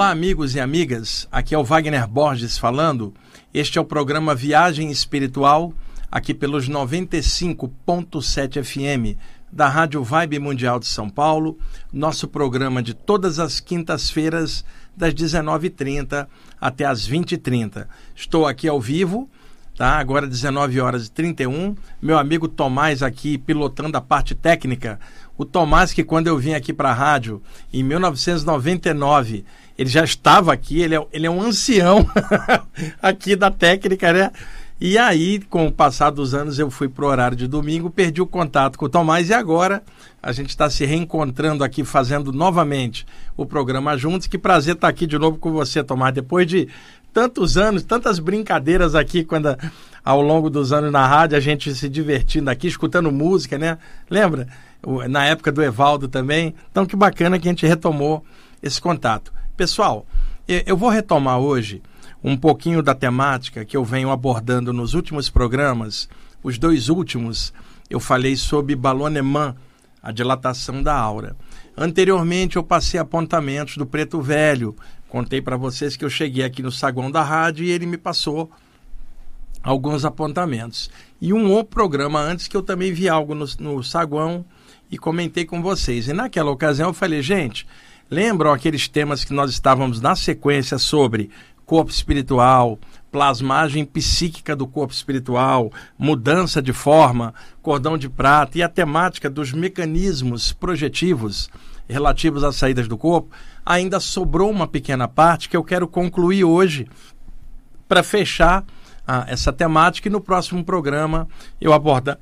Olá, amigos e amigas. Aqui é o Wagner Borges falando. Este é o programa Viagem Espiritual, aqui pelos 95.7 FM da Rádio Vibe Mundial de São Paulo. Nosso programa de todas as quintas-feiras, das 19h30 até as 20h30. Estou aqui ao vivo tá? Agora 19 horas e 31. Meu amigo Tomás aqui pilotando a parte técnica. O Tomás que quando eu vim aqui para a rádio em 1999, ele já estava aqui, ele é, ele é um ancião aqui da técnica, né? E aí, com o passar dos anos, eu fui pro horário de domingo, perdi o contato com o Tomás e agora a gente está se reencontrando aqui, fazendo novamente o programa juntos. Que prazer estar aqui de novo com você, Tomás, depois de tantos anos, tantas brincadeiras aqui, quando ao longo dos anos na rádio, a gente se divertindo aqui, escutando música, né? Lembra? Na época do Evaldo também. Então, que bacana que a gente retomou esse contato. Pessoal, eu vou retomar hoje um pouquinho da temática que eu venho abordando nos últimos programas. Os dois últimos, eu falei sobre balonemã, a dilatação da aura. Anteriormente, eu passei apontamentos do Preto Velho, Contei para vocês que eu cheguei aqui no saguão da rádio e ele me passou alguns apontamentos. E um outro programa antes que eu também vi algo no, no saguão e comentei com vocês. E naquela ocasião eu falei, gente, lembram aqueles temas que nós estávamos na sequência sobre corpo espiritual, plasmagem psíquica do corpo espiritual, mudança de forma, cordão de prata e a temática dos mecanismos projetivos relativos às saídas do corpo, ainda sobrou uma pequena parte que eu quero concluir hoje para fechar ah, essa temática e no próximo programa eu abordo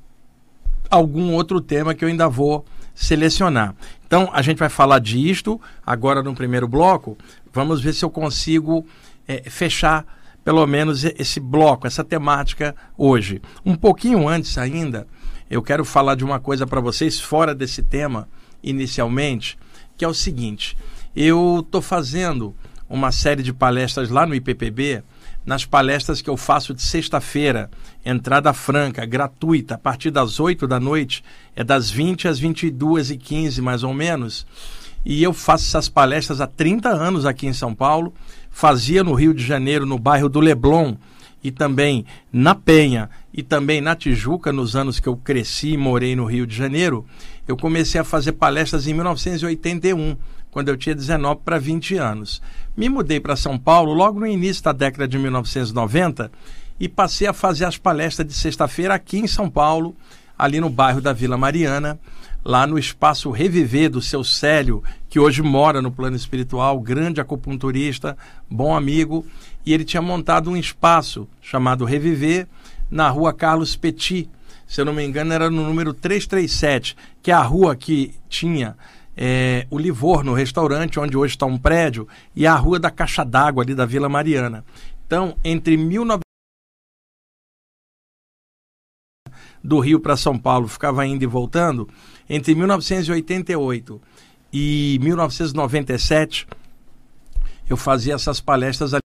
algum outro tema que eu ainda vou selecionar. Então a gente vai falar disto agora no primeiro bloco. Vamos ver se eu consigo é, fechar pelo menos esse bloco, essa temática hoje. Um pouquinho antes ainda, eu quero falar de uma coisa para vocês fora desse tema inicialmente, que é o seguinte: eu estou fazendo uma série de palestras lá no IPPB, nas palestras que eu faço de sexta-feira, entrada franca, gratuita, a partir das 8 da noite, é das 20 às 22 e 15 mais ou menos. E eu faço essas palestras há 30 anos aqui em São Paulo, fazia no Rio de Janeiro, no bairro do Leblon, e também na Penha e também na Tijuca, nos anos que eu cresci e morei no Rio de Janeiro, eu comecei a fazer palestras em 1981, quando eu tinha 19 para 20 anos. Me mudei para São Paulo logo no início da década de 1990 e passei a fazer as palestras de sexta-feira aqui em São Paulo, ali no bairro da Vila Mariana, lá no espaço Reviver do seu Célio, que hoje mora no plano espiritual, grande acupunturista, bom amigo, e ele tinha montado um espaço chamado Reviver na rua Carlos Petit. Se eu não me engano, era no número 337, que é a rua que tinha é, o Livorno, restaurante, onde hoje está um prédio, e a Rua da Caixa d'Água, ali da Vila Mariana. Então, entre 19 do Rio para São Paulo, ficava indo e voltando, entre 1988 e 1997, eu fazia essas palestras ali.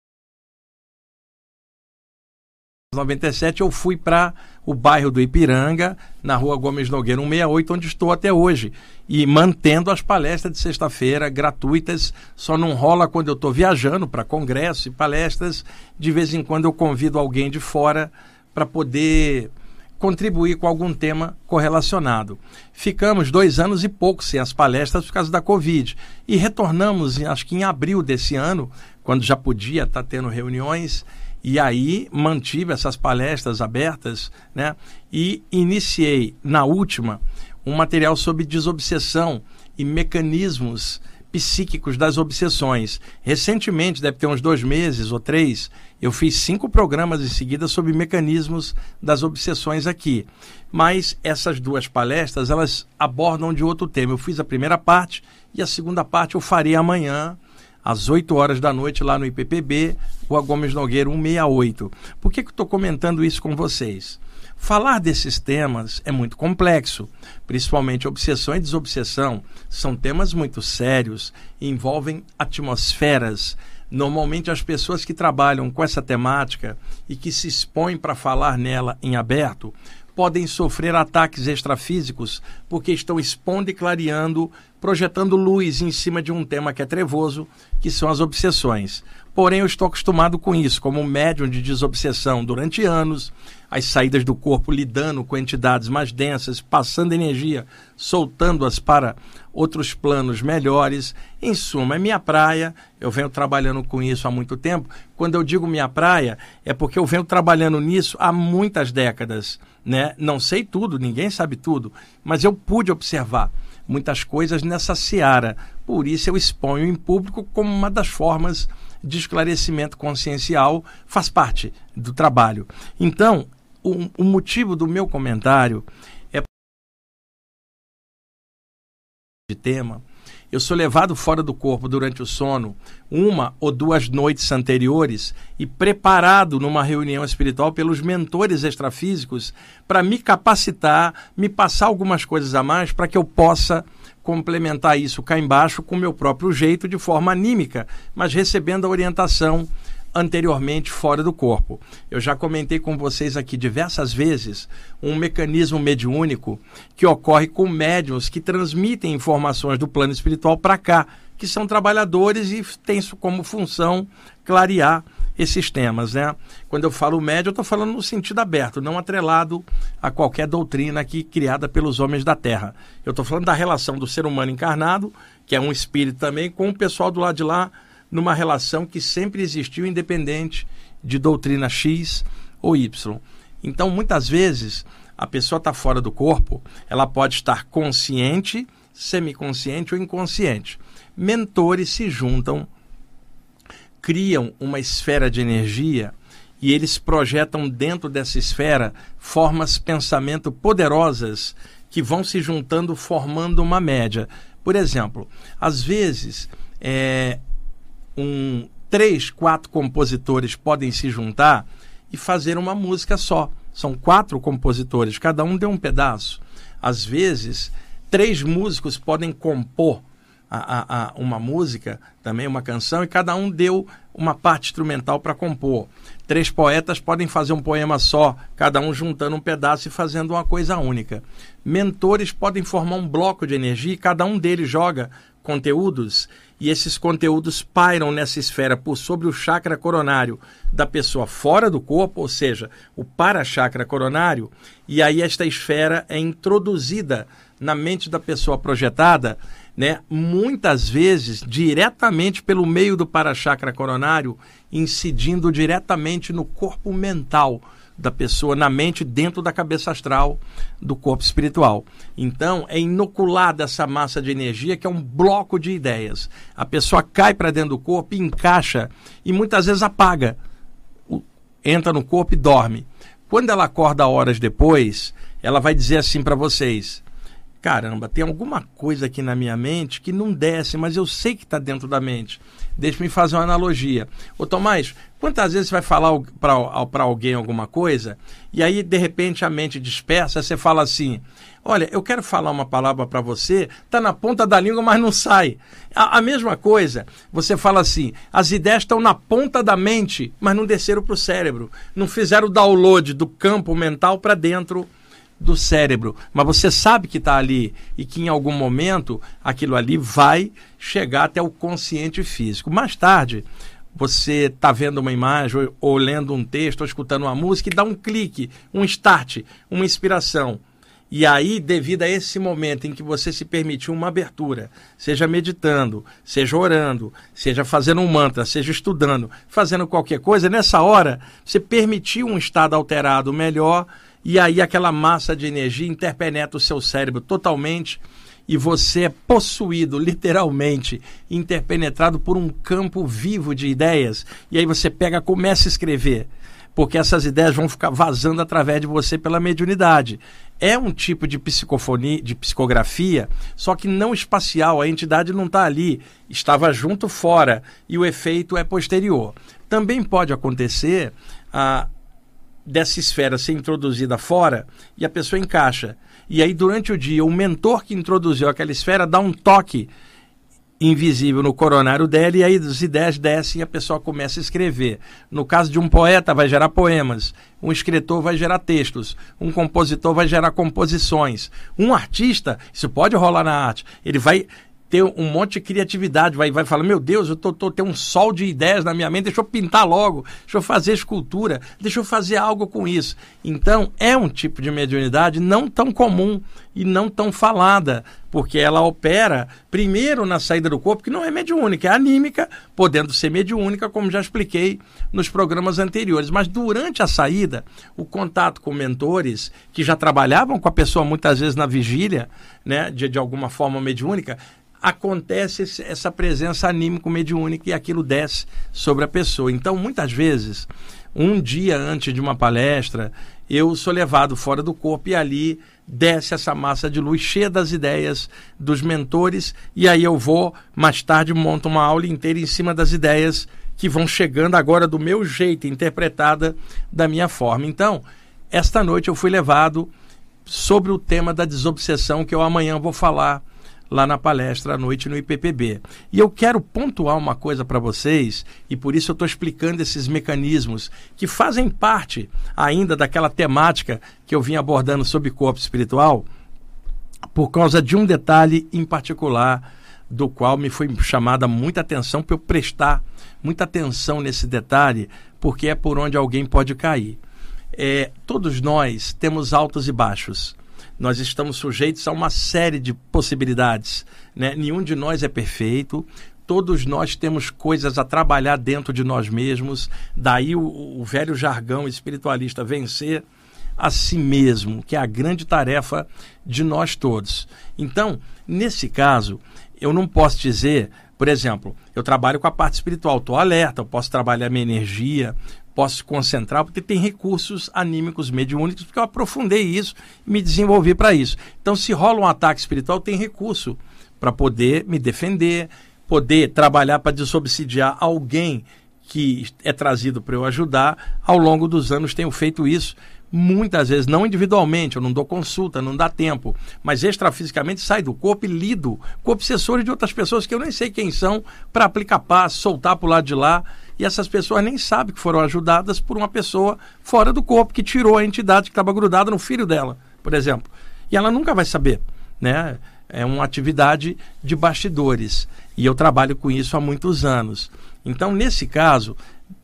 97 eu fui para o bairro do Ipiranga, na rua Gomes Nogueira 168, onde estou até hoje. E mantendo as palestras de sexta-feira gratuitas, só não rola quando eu estou viajando para congresso e palestras. De vez em quando eu convido alguém de fora para poder contribuir com algum tema correlacionado. Ficamos dois anos e pouco sem as palestras por causa da Covid. E retornamos, acho que em abril desse ano, quando já podia estar tá tendo reuniões e aí mantive essas palestras abertas, né? E iniciei na última um material sobre desobsessão e mecanismos psíquicos das obsessões. Recentemente, deve ter uns dois meses ou três, eu fiz cinco programas em seguida sobre mecanismos das obsessões aqui. Mas essas duas palestras, elas abordam de outro tema. Eu fiz a primeira parte e a segunda parte eu farei amanhã às 8 horas da noite lá no IPPB, Rua Gomes Nogueira 168. Por que, que eu estou comentando isso com vocês? Falar desses temas é muito complexo, principalmente obsessão e desobsessão. São temas muito sérios envolvem atmosferas. Normalmente, as pessoas que trabalham com essa temática e que se expõem para falar nela em aberto podem sofrer ataques extrafísicos porque estão expondo e clareando, projetando luz em cima de um tema que é trevoso, que são as obsessões. Porém, eu estou acostumado com isso, como médium de desobsessão durante anos, as saídas do corpo lidando com entidades mais densas, passando energia, soltando-as para outros planos melhores. Em suma, é minha praia, eu venho trabalhando com isso há muito tempo. Quando eu digo minha praia, é porque eu venho trabalhando nisso há muitas décadas. Né? Não sei tudo, ninguém sabe tudo, mas eu pude observar muitas coisas nessa seara. Por isso eu exponho em público como uma das formas de esclarecimento consciencial, faz parte do trabalho. Então, o, o motivo do meu comentário é de tema. Eu sou levado fora do corpo durante o sono uma ou duas noites anteriores e preparado numa reunião espiritual pelos mentores extrafísicos para me capacitar, me passar algumas coisas a mais para que eu possa complementar isso cá embaixo com o meu próprio jeito, de forma anímica, mas recebendo a orientação anteriormente fora do corpo. Eu já comentei com vocês aqui diversas vezes um mecanismo mediúnico que ocorre com médiums que transmitem informações do plano espiritual para cá, que são trabalhadores e tem como função clarear esses temas, né? Quando eu falo médio, eu estou falando no sentido aberto, não atrelado a qualquer doutrina aqui criada pelos homens da Terra. Eu estou falando da relação do ser humano encarnado, que é um espírito também, com o pessoal do lado de lá, numa relação que sempre existiu, independente de doutrina X ou Y. Então, muitas vezes, a pessoa está fora do corpo, ela pode estar consciente, semiconsciente ou inconsciente. Mentores se juntam criam uma esfera de energia e eles projetam dentro dessa esfera formas pensamento poderosas que vão se juntando formando uma média. Por exemplo, às vezes é, um, três, quatro compositores podem se juntar e fazer uma música só. São quatro compositores, cada um deu um pedaço. Às vezes, três músicos podem compor a, a, a uma música, também uma canção, e cada um deu uma parte instrumental para compor. Três poetas podem fazer um poema só, cada um juntando um pedaço e fazendo uma coisa única. Mentores podem formar um bloco de energia e cada um deles joga conteúdos e esses conteúdos pairam nessa esfera por sobre o chakra coronário da pessoa fora do corpo, ou seja, o para-chakra coronário, e aí esta esfera é introduzida na mente da pessoa projetada né, muitas vezes diretamente pelo meio do para-chakra coronário, incidindo diretamente no corpo mental da pessoa, na mente, dentro da cabeça astral do corpo espiritual. Então, é inoculada essa massa de energia que é um bloco de ideias. A pessoa cai para dentro do corpo, encaixa e muitas vezes apaga. Entra no corpo e dorme. Quando ela acorda horas depois, ela vai dizer assim para vocês: caramba, tem alguma coisa aqui na minha mente que não desce, mas eu sei que está dentro da mente. Deixa-me fazer uma analogia. Ô Tomás, quantas vezes você vai falar para alguém alguma coisa e aí de repente a mente dispersa, você fala assim: Olha, eu quero falar uma palavra para você, está na ponta da língua, mas não sai. A, a, mesma coisa, você fala assim: as ideias estão na ponta da mente, mas não desceram para o cérebro. Não fizeram o download do campo mental para dentro do cérebro, mas você sabe que está ali e que em algum momento aquilo ali vai chegar até o consciente físico. Mais tarde, você está vendo uma imagem ou, lendo um texto ou escutando uma música e dá um clique, um start, uma inspiração. E aí, devido a esse momento em que você se permitiu uma abertura, seja meditando, seja orando, seja fazendo um mantra, seja estudando, fazendo qualquer coisa, nessa hora você permitiu um estado alterado melhor e aí aquela massa de energia interpenetra o seu cérebro totalmente e você é possuído, literalmente, interpenetrado por um campo vivo de ideias. E aí você pega, começa a escrever, porque essas ideias vão ficar vazando através de você pela mediunidade. É um tipo de psicofonia, de psicografia, só que não espacial. A entidade não está ali, estava junto fora e o efeito é posterior. Também pode acontecer a dessa esfera ser introduzida fora e a pessoa encaixa. E aí, durante o dia, o mentor que introduziu aquela esfera dá um toque invisível no coronário dela e aí as ideias descem e a pessoa começa a escrever. No caso de um poeta, vai gerar poemas. Um escritor vai gerar textos. Um compositor vai gerar composições. Um artista, isso pode rolar na arte, ele vai ter um monte de criatividade, vai, vai falar, meu Deus, eu tô, tô tendo um sol de ideias na minha mente, deixa eu pintar logo, deixa eu fazer escultura, deixa eu fazer algo com isso. Então, é um tipo de mediunidade não tão comum e não tão falada, porque ela opera primeiro na saída do corpo, que não é mediúnica, é anímica, podendo ser mediúnica, como já expliquei nos programas anteriores. Mas durante a saída, o contato com mentores que já trabalhavam com a pessoa muitas vezes na vigília, né, de, de alguma forma mediúnica, acontece essa presença anímico-mediúnica e aquilo desce sobre a pessoa. Então, muitas vezes, um dia antes de uma palestra, eu sou levado fora do corpo e ali desce essa massa de luz cheia das ideias dos mentores e aí eu vou mais tarde monto uma aula inteira em cima das ideias que vão chegando agora do meu jeito, interpretada da minha forma. Então, esta noite eu fui levado sobre o tema da desobsessão que eu amanhã vou falar lá na palestra à noite no IPPB. E eu quero pontuar uma coisa para vocês, e por isso eu estou explicando esses mecanismos que fazem parte ainda daquela temática que eu vim abordando sobre corpo espiritual, por causa de um detalhe em particular, do qual me foi chamada muita atenção para eu prestar muita atenção nesse detalhe, porque é por onde alguém pode cair. É, todos nós temos altos e baixos nós estamos sujeitos a uma série de possibilidades. Né? Nenhum de nós é perfeito, todos nós temos coisas a trabalhar dentro de nós mesmos, daí o, o, velho jargão espiritualista vencer a si mesmo, que é a grande tarefa de nós todos. Então, nesse caso, eu não posso dizer, por exemplo, eu trabalho com a parte espiritual, estou alerta, eu posso trabalhar minha energia, posso concentrar, porque tem recursos anímicos mediúnicos, porque eu aprofundei isso e me desenvolvi para isso. Então, se rola um ataque espiritual, tem recurso para poder me defender, poder trabalhar para desobsidiar alguém que é trazido para eu ajudar. Ao longo dos anos tenho feito isso muitas vezes, não individualmente, eu não dou consulta, não dá tempo, mas extrafisicamente sai do corpo e lido com obsessores de outras pessoas que eu nem sei quem são, para aplicar paz, soltar para o lado de lá. E essas pessoas nem sabem que foram ajudadas por uma pessoa fora do corpo que tirou a entidade que estava grudada no filho dela, por exemplo. E ela nunca vai saber, né? É uma atividade de bastidores. E eu trabalho com isso há muitos anos. Então, nesse caso,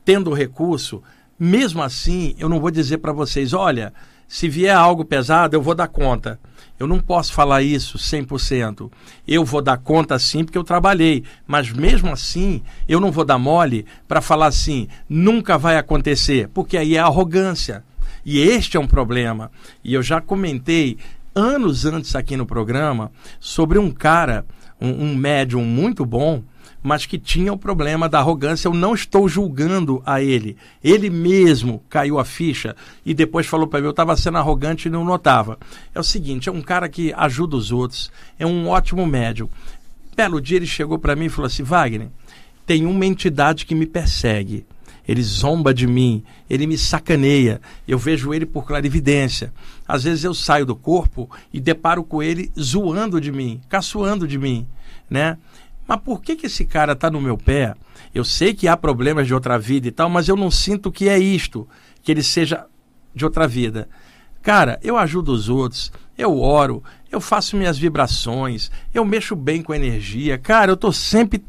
tendo recurso, mesmo assim, eu não vou dizer para vocês, olha, se vier algo pesado, eu vou dar conta. Eu não posso falar isso 100%. Eu vou dar conta sim porque eu trabalhei, mas mesmo assim, eu não vou dar mole para falar assim, nunca vai acontecer, porque aí é arrogância. E este é um problema. E eu já comentei anos antes aqui no programa sobre um cara, um, um médium muito bom, mas que tinha o problema da arrogância. Eu não estou julgando a ele. Ele mesmo caiu a ficha e depois falou para mim: eu estava sendo arrogante e não notava. É o seguinte: é um cara que ajuda os outros, é um ótimo médium. Belo dia ele chegou para mim e falou assim: Wagner, tem uma entidade que me persegue. Ele zomba de mim, ele me sacaneia. Eu vejo ele por clarividência. Às vezes eu saio do corpo e deparo com ele zoando de mim, caçoando de mim, né? Mas por que, que esse cara está no meu pé? Eu sei que há problemas de outra vida e tal, mas eu não sinto que é isto, que ele seja de outra vida. Cara, eu ajudo os outros, eu oro, eu faço minhas vibrações, eu mexo bem com energia. Cara, eu estou sempre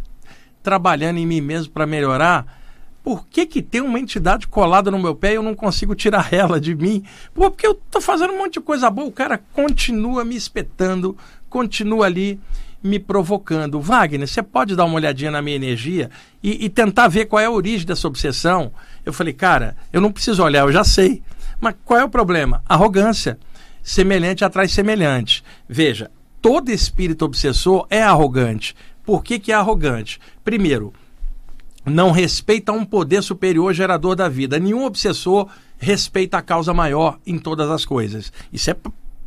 trabalhando em mim mesmo para melhorar. Por que, que tem uma entidade colada no meu pé e eu não consigo tirar ela de mim? Pô, porque eu estou fazendo um monte de coisa boa, o cara continua me espetando, continua ali me provocando. Wagner, você pode dar uma olhadinha na minha energia e, e, tentar ver qual é a origem dessa obsessão? Eu falei, cara, eu não preciso olhar, eu já sei. Mas qual é o problema? Arrogância. Semelhante atrai semelhante. Veja, todo espírito obsessor é arrogante. Por que, que é arrogante? Primeiro, não respeita um poder superior gerador da vida. Nenhum obsessor respeita a causa maior em todas as coisas. Isso é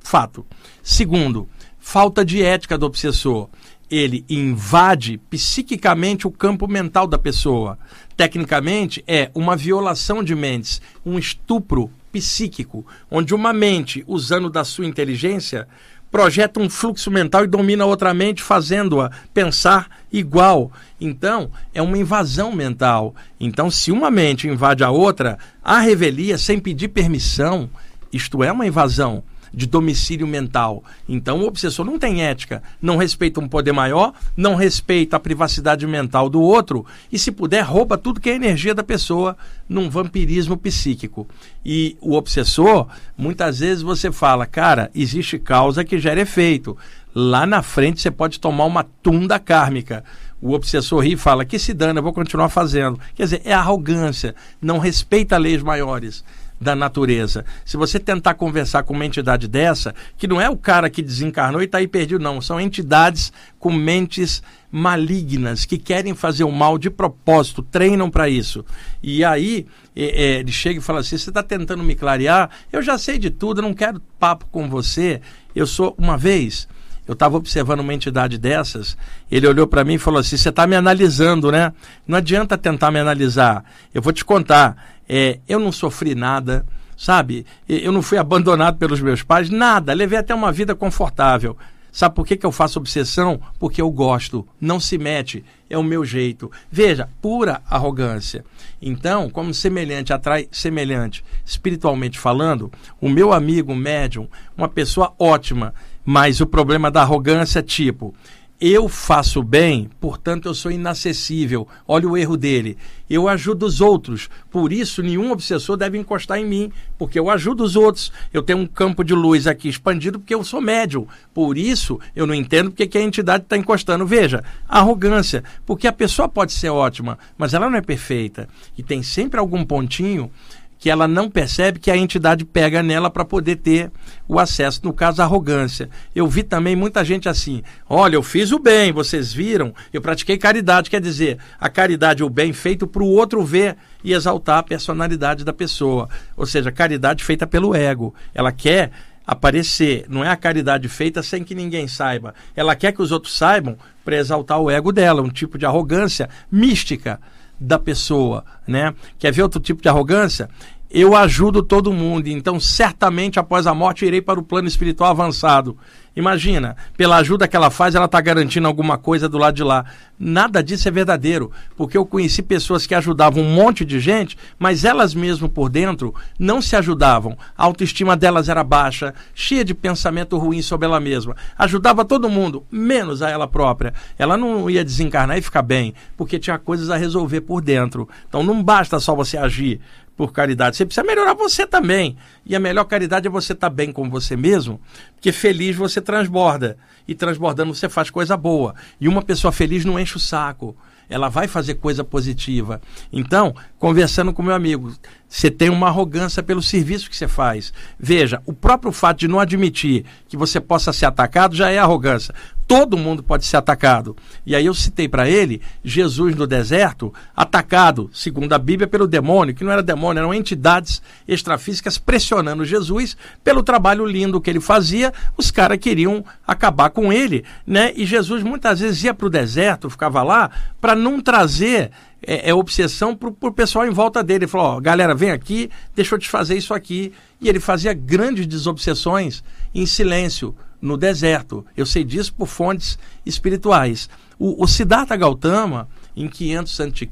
fato. Segundo, falta de ética do obsessor. Ele invade psiquicamente o campo mental da pessoa. Tecnicamente, é uma violação de mentes, um estupro psíquico, onde uma mente, usando da sua inteligência, projeta um fluxo mental e domina outra mente, fazendo-a pensar igual. Então, é uma invasão mental. Então, se uma mente invade a outra, a revelia sem pedir permissão, isto é uma invasão de domicílio mental. Então o obsessor não tem ética, não respeita um poder maior, não respeita a privacidade mental do outro e, se puder, rouba tudo que é energia da pessoa num vampirismo psíquico. E o obsessor, muitas vezes você fala, cara, existe causa que gera efeito. Lá na frente você pode tomar uma tunda kármica. O obsessor ri e fala, que se dana, eu vou continuar fazendo. Quer dizer, é arrogância, não respeita leis maiores da natureza. Se você tentar conversar com uma entidade dessa, que não é o cara que desencarnou e está aí perdido, não. São entidades com mentes malignas que querem fazer o mal de propósito, treinam para isso. E aí é, é, ele chega e fala assim: você está tentando me clarear? Eu já sei de tudo, eu não quero papo com você. Eu sou uma vez. Eu estava observando uma entidade dessas, ele olhou para mim e falou assim: Você está me analisando, né? Não adianta tentar me analisar. Eu vou te contar. É, eu não sofri nada, sabe? Eu não fui abandonado pelos meus pais, nada. Levei até uma vida confortável. Sabe por que, que eu faço obsessão? Porque eu gosto. Não se mete. É o meu jeito. Veja, pura arrogância. Então, como semelhante atrai semelhante, espiritualmente falando, o meu amigo médium, uma pessoa ótima, mas o problema da arrogância, tipo, eu faço bem, portanto eu sou inacessível. Olha o erro dele. Eu ajudo os outros, por isso nenhum obsessor deve encostar em mim, porque eu ajudo os outros. Eu tenho um campo de luz aqui expandido porque eu sou médium. Por isso eu não entendo porque que a entidade está encostando. Veja, arrogância, porque a pessoa pode ser ótima, mas ela não é perfeita. E tem sempre algum pontinho que ela não percebe que a entidade pega nela para poder ter o acesso, no caso, arrogância. Eu vi também muita gente assim: olha, eu fiz o bem, vocês viram, eu pratiquei caridade. Quer dizer, a caridade, o bem feito para o outro ver e exaltar a personalidade da pessoa. Ou seja, caridade feita pelo ego. Ela quer aparecer, não é a caridade feita sem que ninguém saiba. Ela quer que os outros saibam para exaltar o ego dela, um tipo de arrogância mística da pessoa, né? Quer ver outro tipo de arrogância? Eu ajudo todo mundo, então certamente após a morte irei para o plano espiritual avançado. Imagina, pela ajuda que ela faz, ela está garantindo alguma coisa do lado de lá. Nada disso é verdadeiro, porque eu conheci pessoas que ajudavam um monte de gente, mas elas mesmo por dentro não se ajudavam. A autoestima delas era baixa, cheia de pensamento ruim sobre ela mesma. Ajudava todo mundo, menos a ela própria. Ela não ia desencarnar e ficar bem, porque tinha coisas a resolver por dentro. Então não basta só você agir por caridade. Você precisa melhorar você também. E a melhor caridade é você estar tá bem com você mesmo, porque feliz você transborda. E transbordando você faz coisa boa. E uma pessoa feliz não enche o saco. Ela vai fazer coisa positiva. Então, conversando com meu amigo, você tem uma arrogância pelo serviço que você faz. Veja, o próprio fato de não admitir que você possa ser atacado já é arrogância todo mundo pode ser atacado. E aí eu citei para ele Jesus no deserto, atacado, segundo a Bíblia, pelo demônio, que não era demônio, eram entidades extrafísicas pressionando Jesus pelo trabalho lindo que ele fazia. Os caras queriam acabar com ele, né? E Jesus muitas vezes ia para o deserto, ficava lá, para não trazer é, é, obsessão para o pessoal em volta dele. Ele falou: ó, galera, vem aqui, deixa eu te fazer isso aqui. E ele fazia grandes desobsessões em silêncio no deserto. Eu sei disso por fontes espirituais. O, o Siddhartha Gautama, em 500 a.C.,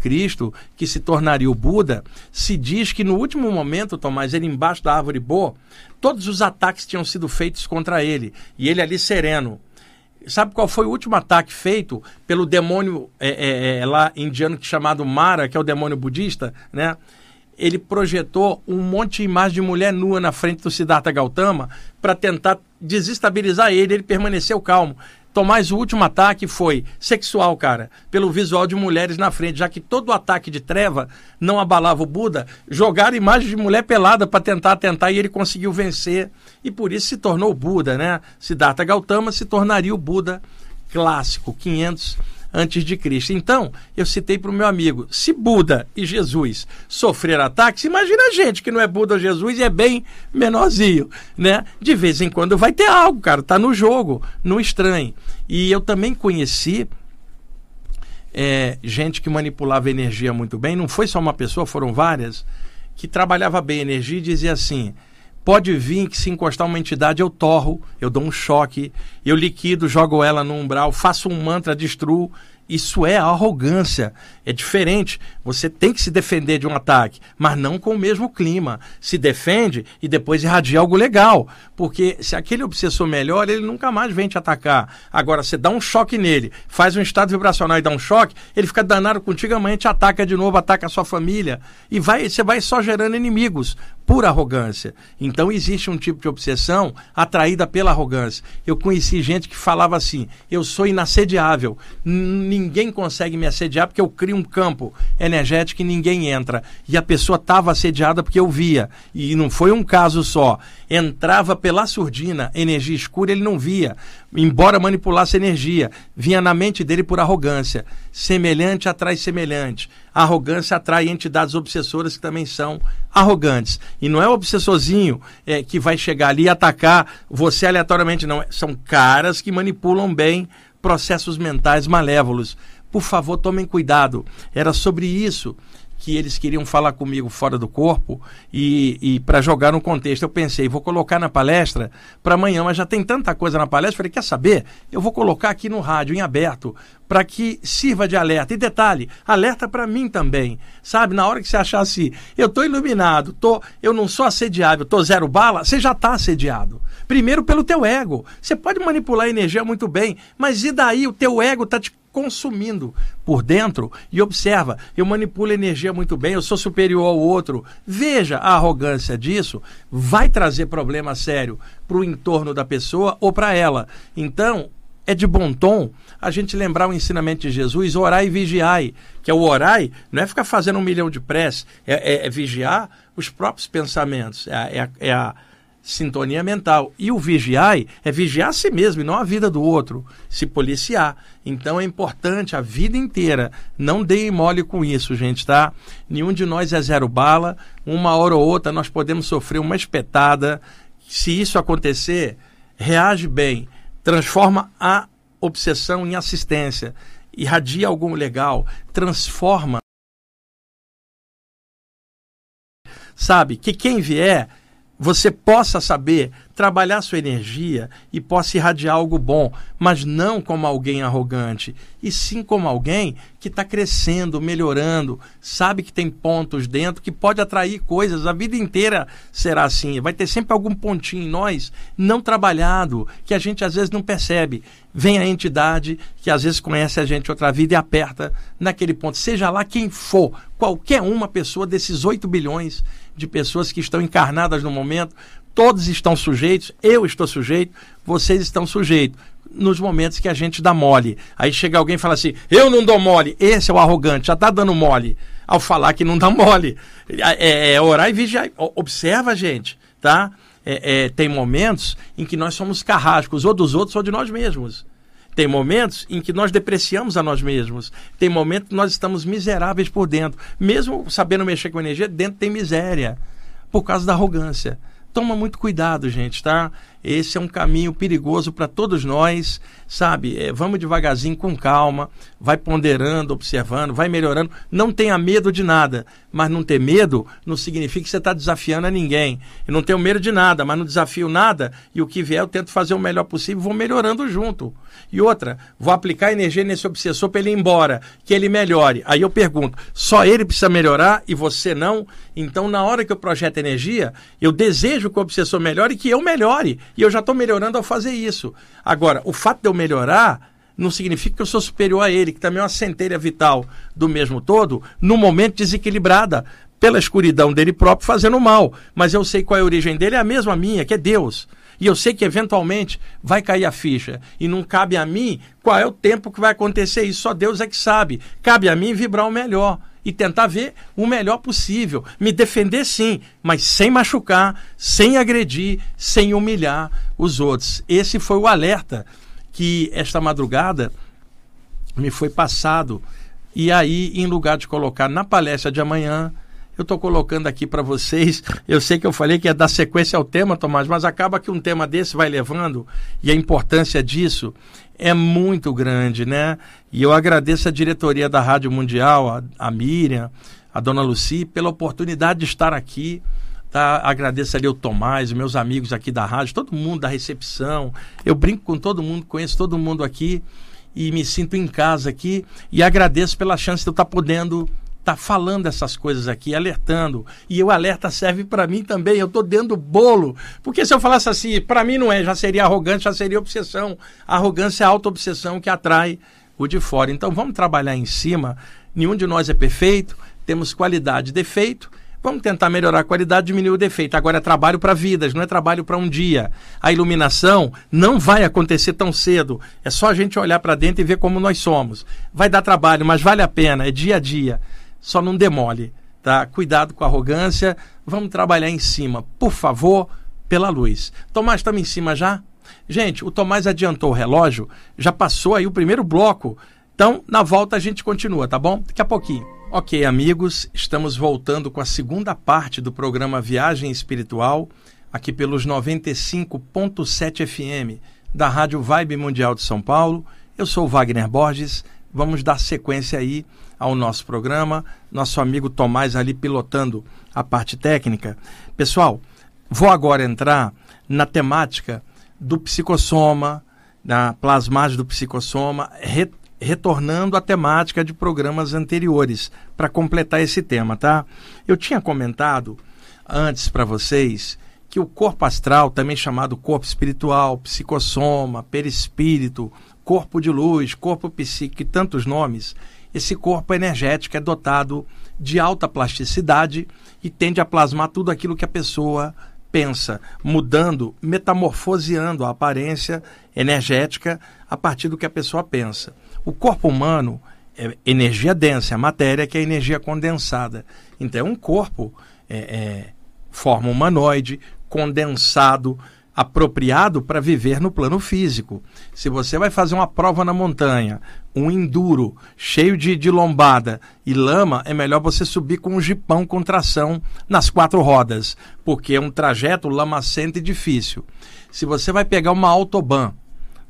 que se tornaria o Buda, se diz que no último momento, Tomás, ele embaixo da árvore Bo, todos os ataques tinham sido feitos contra ele, e ele ali sereno. Sabe qual foi o último ataque feito pelo demônio é, é, é, lá indiano chamado Mara, que é o demônio budista, né? ele projetou um monte de imagem de mulher nua na frente do Siddhartha Gautama para tentar desestabilizar ele. Ele permaneceu calmo. Tomás, o último ataque foi sexual, cara, pelo visual de mulheres na frente, já que todo ataque de treva não abalava o Buda, jogaram imagem de mulher pelada para tentar atentar e ele conseguiu vencer. E por isso se tornou Buda, né? Siddhartha Gautama se tornaria o Buda clássico, 500 antes de Cristo. Então, eu citei para o meu amigo, se Buda e Jesus sofreram ataques, imagina a gente que não é Buda ou Jesus e é bem menorzinho, né? De vez em quando vai ter algo, cara, tá no jogo, não estranhe. E eu também conheci é, gente que manipulava energia muito bem, não foi só uma pessoa, foram várias, que trabalhava bem energia e dizia assim, Pode vir que se encostar uma entidade eu torro, eu dou um choque, eu liquido, jogo ela no umbral, faço um mantra, destruo. Isso é arrogância. É diferente. Você tem que se defender de um ataque, mas não com o mesmo clima. Se defende e depois irradia algo legal. Porque se aquele obsessor melhora, ele nunca mais vem te atacar. Agora, você dá um choque nele, faz um estado vibracional e dá um choque, ele fica danado contigo, amanhã te ataca de novo, ataca a sua família. E vai, você vai só gerando inimigos por arrogância. Então existe um tipo de obsessão atraída pela arrogância. Eu conheci gente que falava assim: eu sou inassediável, ninguém consegue me assediar porque eu crio um campo energético e ninguém entra. E a pessoa estava assediada porque eu via. E não foi um caso só. Entrava pela surdina, energia escura, ele não via, embora manipulasse energia. Vinha na mente dele por arrogância. Semelhante atrai semelhante. arrogância atrai entidades obsessoras que também são arrogantes. E não é o obsessorzinho é, que vai chegar ali e atacar você aleatoriamente, não. São caras que manipulam bem processos mentais malévolos. Por favor, tomem cuidado. Era sobre isso que eles queriam falar comigo fora do corpo e, e para jogar no contexto. Eu pensei, vou colocar na palestra para amanhã, mas já tem tanta coisa na palestra. Falei, quer saber? Eu vou colocar aqui no rádio, em aberto, para que sirva de alerta. E detalhe, alerta para mim também. Sabe, na hora que você achar assim, eu estou iluminado, tô, eu não sou assediável, estou zero bala, você já está assediado. Primeiro pelo teu ego. Você pode manipular a energia muito bem, mas e daí o teu ego está te consumindo por dentro e observa, eu manipulo energia muito bem, eu sou superior ao outro. Veja a arrogância disso, vai trazer problema sério para o entorno da pessoa ou para ela. Então, é de bom tom a gente lembrar o ensinamento de Jesus, orai e vigiai, que é o orai, não é ficar fazendo um milhão de prece, é, é, é vigiar os próprios pensamentos, é, é, é a sintonia mental. E o vigiai é vigiar a si mesmo e não a vida do outro, se policiar. Então é importante a vida inteira. Não deem mole com isso, gente, tá? Nenhum de nós é zero bala. Uma hora ou outra nós podemos sofrer uma espetada. Se isso acontecer, reage bem. Transforma a obsessão em assistência. Irradia algum legal. Transforma. Sabe que quem vier você possa saber trabalhar sua energia e possa irradiar algo bom, mas não como alguém arrogante, e sim como alguém que está crescendo, melhorando, sabe que tem pontos dentro que pode atrair coisas. A vida inteira será assim. Vai ter sempre algum pontinho em nós não trabalhado que a gente às vezes não percebe. Vem a entidade que às vezes conhece a gente outra vida e aperta naquele ponto. Seja lá quem for, qualquer uma pessoa desses 8 bilhões de pessoas que estão encarnadas no momento, todos estão sujeitos, eu estou sujeito, vocês estão sujeitos nos momentos que a gente dá mole. Aí chega alguém e fala assim: eu não dou mole. Esse é o arrogante, já está dando mole. Ao falar que não dá mole. É, é, é orar e vigiar. Observa, gente, tá? É, é, tem momentos em que nós somos carrascos, ou dos outros ou de nós mesmos. Tem momentos em que nós depreciamos a nós mesmos. Tem momentos que nós estamos miseráveis por dentro. Mesmo sabendo mexer com energia, dentro tem miséria. Por causa da arrogância. Toma muito cuidado, gente, tá? Esse é um caminho perigoso para todos nós, sabe? É, vamos devagarzinho, com calma, vai ponderando, observando, vai melhorando. Não tenha medo de nada, mas não ter medo não significa que você está desafiando a ninguém. Eu não tenho medo de nada, mas não desafio nada e o que vier eu tento fazer o melhor possível, vou melhorando junto. E outra, vou aplicar energia nesse obsessor para ele ir embora, que ele melhore. Aí eu pergunto, só ele precisa melhorar e você não? Então, na hora que eu projeto energia, eu desejo que o obsessor melhore e que eu melhore. E eu já estou melhorando ao fazer isso. Agora, o fato de eu melhorar não significa que eu sou superior a ele, que também é uma centelha vital do mesmo todo, no momento desequilibrada pela escuridão dele próprio fazendo mal. Mas eu sei qual é a origem dele, é a mesma minha, que é Deus. E eu sei que eventualmente vai cair a ficha. E não cabe a mim qual é o tempo que vai acontecer isso. Só Deus é que sabe. Cabe a mim vibrar o melhor e tentar ver o melhor possível. Me defender sim, mas sem machucar, sem agredir, sem humilhar os outros. Esse foi o alerta que esta madrugada me foi passado. E aí, em lugar de colocar na palestra de amanhã, eu estou colocando aqui para vocês. Eu sei que eu falei que ia dar sequência ao tema, Tomás, mas acaba que um tema desse vai levando e a importância disso é muito grande, né? E eu agradeço a diretoria da Rádio Mundial, a, a Miriam, a dona Luci, pela oportunidade de estar aqui Tá? Agradeço ali o Tomás, meus amigos aqui da rádio, todo mundo da recepção. Eu brinco com todo mundo, conheço todo mundo aqui e me sinto em casa aqui e agradeço pela chance de eu estar podendo estar falando essas coisas aqui, alertando. E o alerta serve para mim também, eu estou dentro do bolo. Porque se eu falasse assim, para mim não é, já seria arrogante, já seria obsessão. Arrogância é a auto-obsessão que atrai o de fora. Então vamos trabalhar em cima. Nenhum de nós é perfeito, temos qualidade e defeito. Vamos tentar melhorar a qualidade, diminuir o defeito. Agora é trabalho para vidas, não é trabalho para um dia. A iluminação não vai acontecer tão cedo. É só a gente olhar para dentro e ver como nós somos. Vai dar trabalho, mas vale a pena, é dia a dia. Só não demole, tá? Cuidado com a arrogância. Vamos trabalhar em cima, por favor, pela luz. Tomás, estamos em cima já? Gente, o Tomás adiantou o relógio, já passou aí o primeiro bloco. Então, na volta a gente continua, tá bom? Daqui a pouquinho. Ok, amigos, estamos voltando com a segunda parte do programa Viagem Espiritual, aqui pelos 95.7 FM da Rádio Vibe Mundial de São Paulo. Eu sou Wagner Borges. Vamos dar sequência aí ao nosso programa. Nosso amigo Tomás ali pilotando a parte técnica. Pessoal, vou agora entrar na temática do psicossoma, da plasmagem do psicossoma, retornando à temática de programas anteriores, para completar esse tema, tá? Eu tinha comentado antes para vocês que o corpo astral, também chamado corpo espiritual, psicossoma, perispírito, corpo de luz, corpo psíquico tantos nomes, esse corpo energético é dotado de alta plasticidade e tende a plasmar tudo aquilo que a pessoa pensa, mudando, metamorfoseando a aparência energética a partir do que a pessoa pensa. O corpo humano é energia densa, é a matéria que é energia condensada. Então, é um corpo, é, é, forma humanoide, condensado, apropriado para viver no plano físico. Se você vai fazer uma prova na montanha, um enduro cheio de, de lombada e lama, é melhor você subir com um jipão com tração nas quatro rodas, porque é um trajeto lamacento e difícil. Se você vai pegar uma autobahn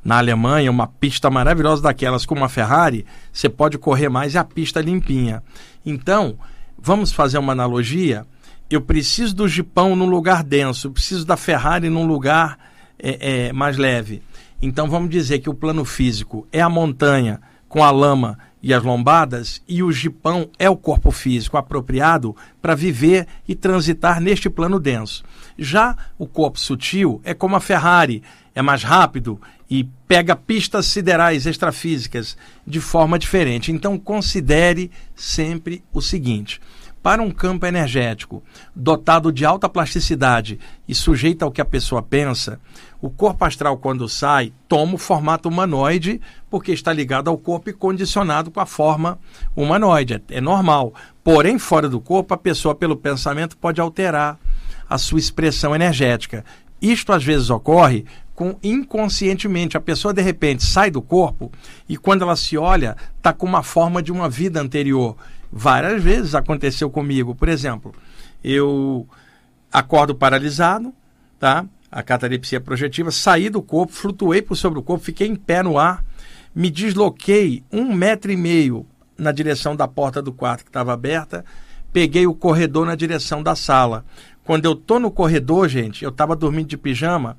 na Alemanha, uma pista maravilhosa daquelas com uma Ferrari, você pode correr mais e a pista limpinha. Então, vamos fazer uma analogia. Eu preciso do jipão num lugar denso, eu preciso da Ferrari num lugar é, é, mais leve. Então, vamos dizer que o plano físico é a montanha com a lama e as lombadas, e o jipão é o corpo físico apropriado para viver e transitar neste plano denso. Já o corpo sutil é como a Ferrari, é mais rápido e pega pistas siderais extrafísicas de forma diferente. Então considere sempre o seguinte: para um campo energético dotado de alta plasticidade e sujeito ao que a pessoa pensa, o corpo astral, quando sai, toma o formato humanoide, porque está ligado ao corpo e condicionado com a forma humanoide. É, é normal. Porém, fora do corpo, a pessoa, pelo pensamento, pode alterar a sua expressão energética. Isto às vezes ocorre com inconscientemente. A pessoa de repente sai do corpo e quando ela se olha, está com uma forma de uma vida anterior. Várias vezes aconteceu comigo. Por exemplo, eu acordo paralisado, tá? A catalepsia projetiva, saí do corpo, flutuei por sobre o corpo, fiquei em pé no ar, me desloquei um metro e meio na direção da porta do quarto que estava aberta, peguei o corredor na direção da sala. Quando eu tô no corredor, gente, eu estava dormindo de pijama,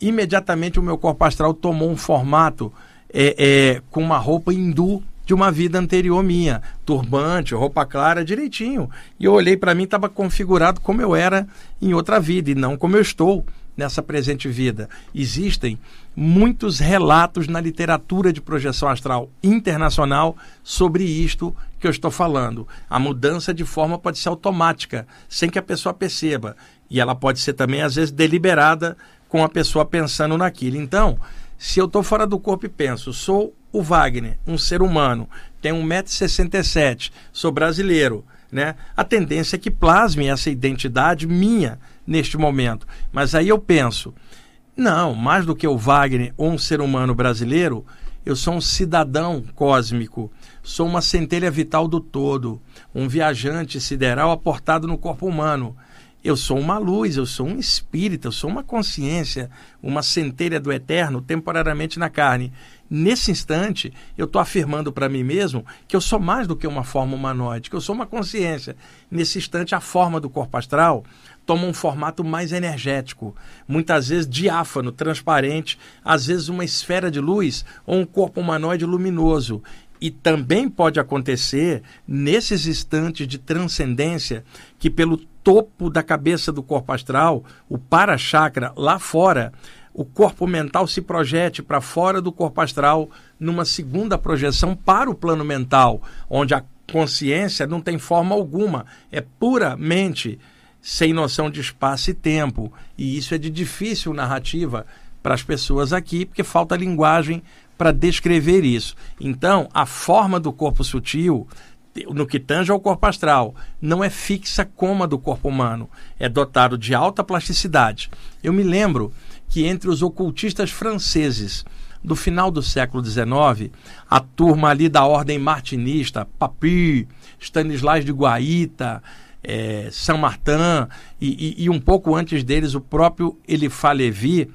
imediatamente o meu corpo astral tomou um formato é, é, com uma roupa hindu de uma vida anterior minha, turbante, roupa clara, direitinho. E eu olhei para mim, estava configurado como eu era em outra vida e não como eu estou nessa presente vida. Existem muitos relatos na literatura de projeção astral internacional sobre isto que eu estou falando. A mudança de forma pode ser automática, sem que a pessoa perceba. E ela pode ser também, às vezes, deliberada com a pessoa pensando naquilo. Então, se eu estou fora do corpo e penso, sou o Wagner, um ser humano, tem 1,67m, sou brasileiro, né? A tendência é que plasme essa identidade minha neste momento. Mas aí eu penso, não, mais do que o Wagner ou um ser humano brasileiro, eu sou um cidadão cósmico, sou uma centelha vital do todo, um viajante sideral aportado no corpo humano. Eu sou uma luz, eu sou um espírito, eu sou uma consciência, uma centelha do eterno temporariamente na carne. Nesse instante, eu estou afirmando para mim mesmo que eu sou mais do que uma forma humanoide, que eu sou uma consciência. Nesse instante, a forma do corpo astral toma um formato mais energético, muitas vezes diáfano, transparente, às vezes uma esfera de luz ou um corpo humanoide luminoso. E também pode acontecer, nesses instantes de transcendência, que pelo topo da cabeça do corpo astral, o para-chakra lá fora, o corpo mental se projete para fora do corpo astral numa segunda projeção para o plano mental, onde a consciência não tem forma alguma, é puramente sem noção de espaço e tempo. E isso é de difícil narrativa para as pessoas aqui, porque falta linguagem para descrever isso. Então, a forma do corpo sutil, no que tange ao corpo astral, não é fixa como a do corpo humano, é dotado de alta plasticidade. Eu me lembro que entre os ocultistas franceses. Do final do século XIX, a turma ali da ordem martinista, Papi, Stanislas de Guaita, é, Saint Martin e, e, e, um pouco antes deles o próprio Eliphas Levi,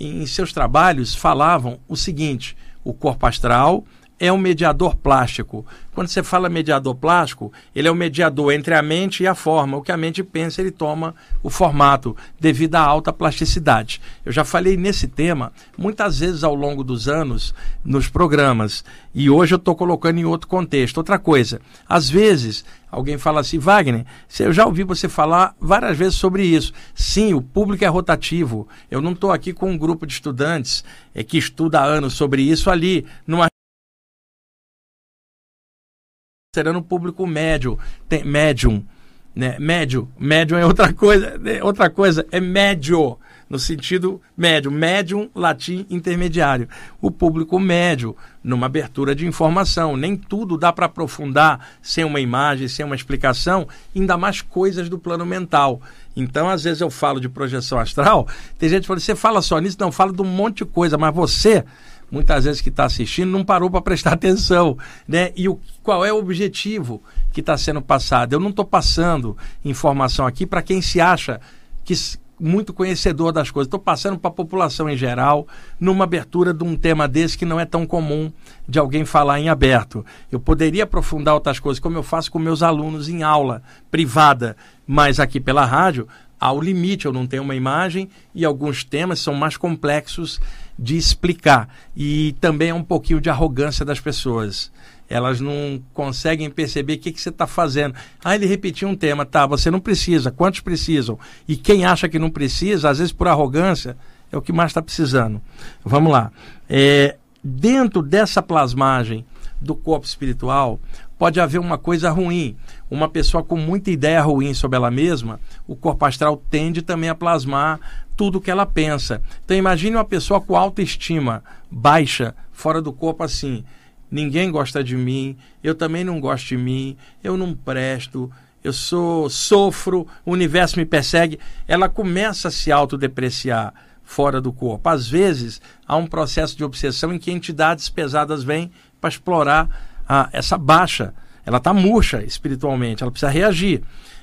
em seus trabalhos falavam o seguinte: o corpo astral é um mediador plástico. Quando você fala mediador plástico, ele é o mediador entre a mente e a forma. O que a mente pensa, ele toma o formato, devido à alta plasticidade. Eu já falei nesse tema muitas vezes ao longo dos anos nos programas. E hoje eu estou colocando em outro contexto. Outra coisa, às vezes alguém fala assim, Wagner, eu já ouvi você falar várias vezes sobre isso. Sim, o público é rotativo. Eu não estou aqui com um grupo de estudantes é, que estuda há anos sobre isso ali, numa será um público médio, tem, médium, né? Médio, médium é outra coisa, é outra coisa é médio no sentido médio, médium latim intermediário. O público médio, numa abertura de informação. Nem tudo dá para aprofundar sem uma imagem, sem uma explicação, ainda mais coisas do plano mental. Então, às vezes eu falo de projeção astral, tem gente que fala, você fala só nisso? Não, fala de um monte de coisa, mas você muitas vezes que está assistindo não parou para prestar atenção, né? E o, qual é o objetivo que está sendo passado? Eu não estou passando informação aqui para quem se acha que muito conhecedor das coisas. Estou passando para a população em geral, numa abertura de um tema desse que não é tão comum de alguém falar em aberto. Eu poderia aprofundar outras coisas, como eu faço com meus alunos em aula privada, mas aqui pela rádio, ao limite, eu não tenho uma imagem e alguns temas são mais complexos de explicar. E também é um pouquinho de arrogância das pessoas. Elas não conseguem perceber o que, que você está fazendo. Ah, ele repetiu um tema. Tá, você não precisa. Quantos precisam? E quem acha que não precisa, às vezes por arrogância, é o que mais está precisando. Vamos lá. É, dentro dessa plasmagem do corpo espiritual, pode haver uma coisa ruim. Uma pessoa com muita ideia ruim sobre ela mesma, o corpo astral tende também a plasmar tudo que ela pensa. Então imagine uma pessoa com autoestima baixa, fora do corpo assim. Ninguém gosta de mim, eu também não gosto de mim, eu não presto, eu sou sofro, o universo me persegue. Ela começa a se autodepreciar fora do corpo. Às vezes há um processo de obsessão em que entidades pesadas vêm para explorar a, essa baixa. Ela está murcha espiritualmente, ela precisa reagir.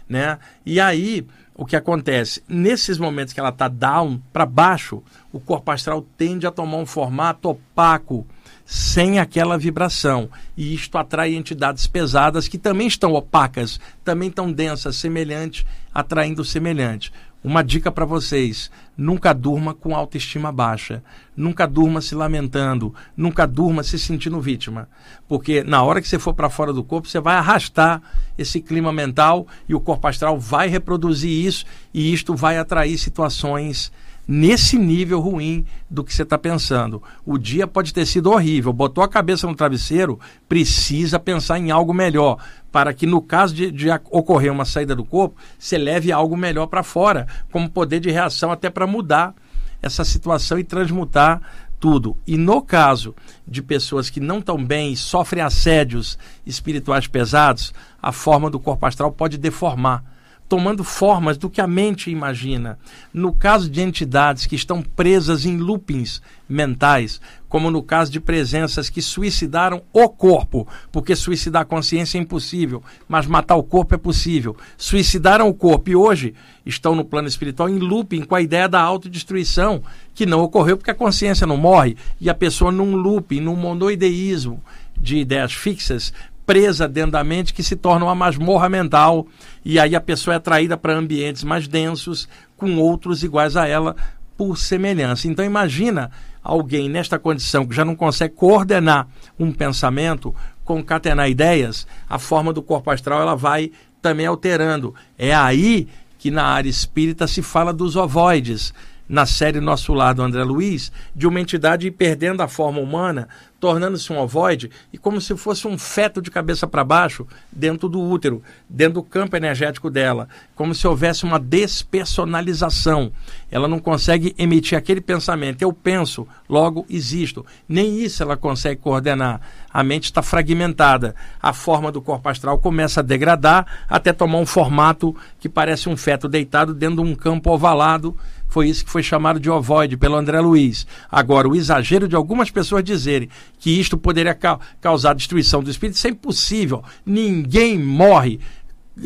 Né? E aí o que acontece? Nesses momentos que ela está down, para baixo, o corpo astral tende a tomar um formato opaco, sem aquela vibração. E isto atrai entidades pesadas que também estão opacas, também estão densas, semelhantes, atraindo semelhante. Uma dica para vocês: nunca durma com autoestima baixa, nunca durma se lamentando, nunca durma se sentindo vítima, porque na hora que você for para fora do corpo, você vai arrastar esse clima mental e o corpo astral vai reproduzir isso e isto vai atrair situações nesse nível ruim do que você está pensando. O dia pode ter sido horrível, botou a cabeça no travesseiro, precisa pensar em algo melhor, para que no caso de, de ocorrer uma saída do corpo, você leve algo melhor para fora, como poder de reação até para mudar essa situação e transmutar tudo. E no caso de pessoas que não estão bem e sofrem assédios espirituais pesados, a forma do corpo astral pode deformar tomando formas do que a mente imagina. No caso de entidades que estão presas em loopings mentais, como no caso de presenças que suicidaram o corpo, porque suicidar a consciência é impossível, mas matar o corpo é possível. Suicidaram o corpo e hoje estão no plano espiritual em looping com a ideia da autodestruição, que não ocorreu porque a consciência não morre e a pessoa num looping, num monoideísmo de ideias fixas, presa dentro da mente que se torna uma masmorra mental e aí a pessoa é atraída para ambientes mais densos com outros iguais a ela por semelhança. Então imagina alguém nesta condição que já não consegue coordenar um pensamento, concatenar ideias, a forma do corpo astral ela vai também alterando. É aí que na área espírita se fala dos ovoides na série Nosso Lar do André Luiz, de uma entidade perdendo a forma humana, tornando-se um ovoide e como se fosse um feto de cabeça para baixo dentro do útero, dentro do campo energético dela, como se houvesse uma despersonalização. Ela não consegue emitir aquele pensamento, eu penso, logo existo. Nem isso ela consegue coordenar. A mente está fragmentada. A forma do corpo astral começa a degradar até tomar um formato que parece um feto deitado dentro de um campo ovalado foi isso que foi chamado de ovoide pelo André Luiz. Agora, o exagero de algumas pessoas dizerem que isto poderia ca causar destruição do espírito, isso é impossível. Ninguém morre.